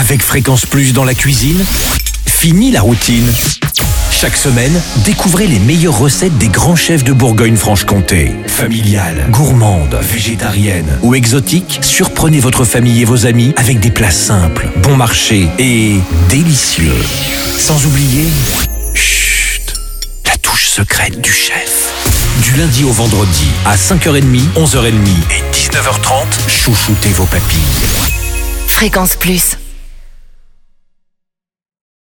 Avec Fréquence Plus dans la cuisine, fini la routine. Chaque semaine, découvrez les meilleures recettes des grands chefs de Bourgogne-Franche-Comté. Familiales, gourmandes, végétariennes ou exotiques, surprenez votre famille et vos amis avec des plats simples, bon marché et délicieux. Sans oublier, chut, la touche secrète du chef. Du lundi au vendredi, à 5h30, 11h30 et 19h30, chouchoutez vos papilles. Fréquence Plus.